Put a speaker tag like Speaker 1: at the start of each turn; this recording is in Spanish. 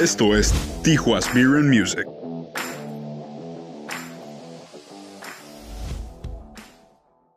Speaker 1: Esto es Tijuas Beer and Music.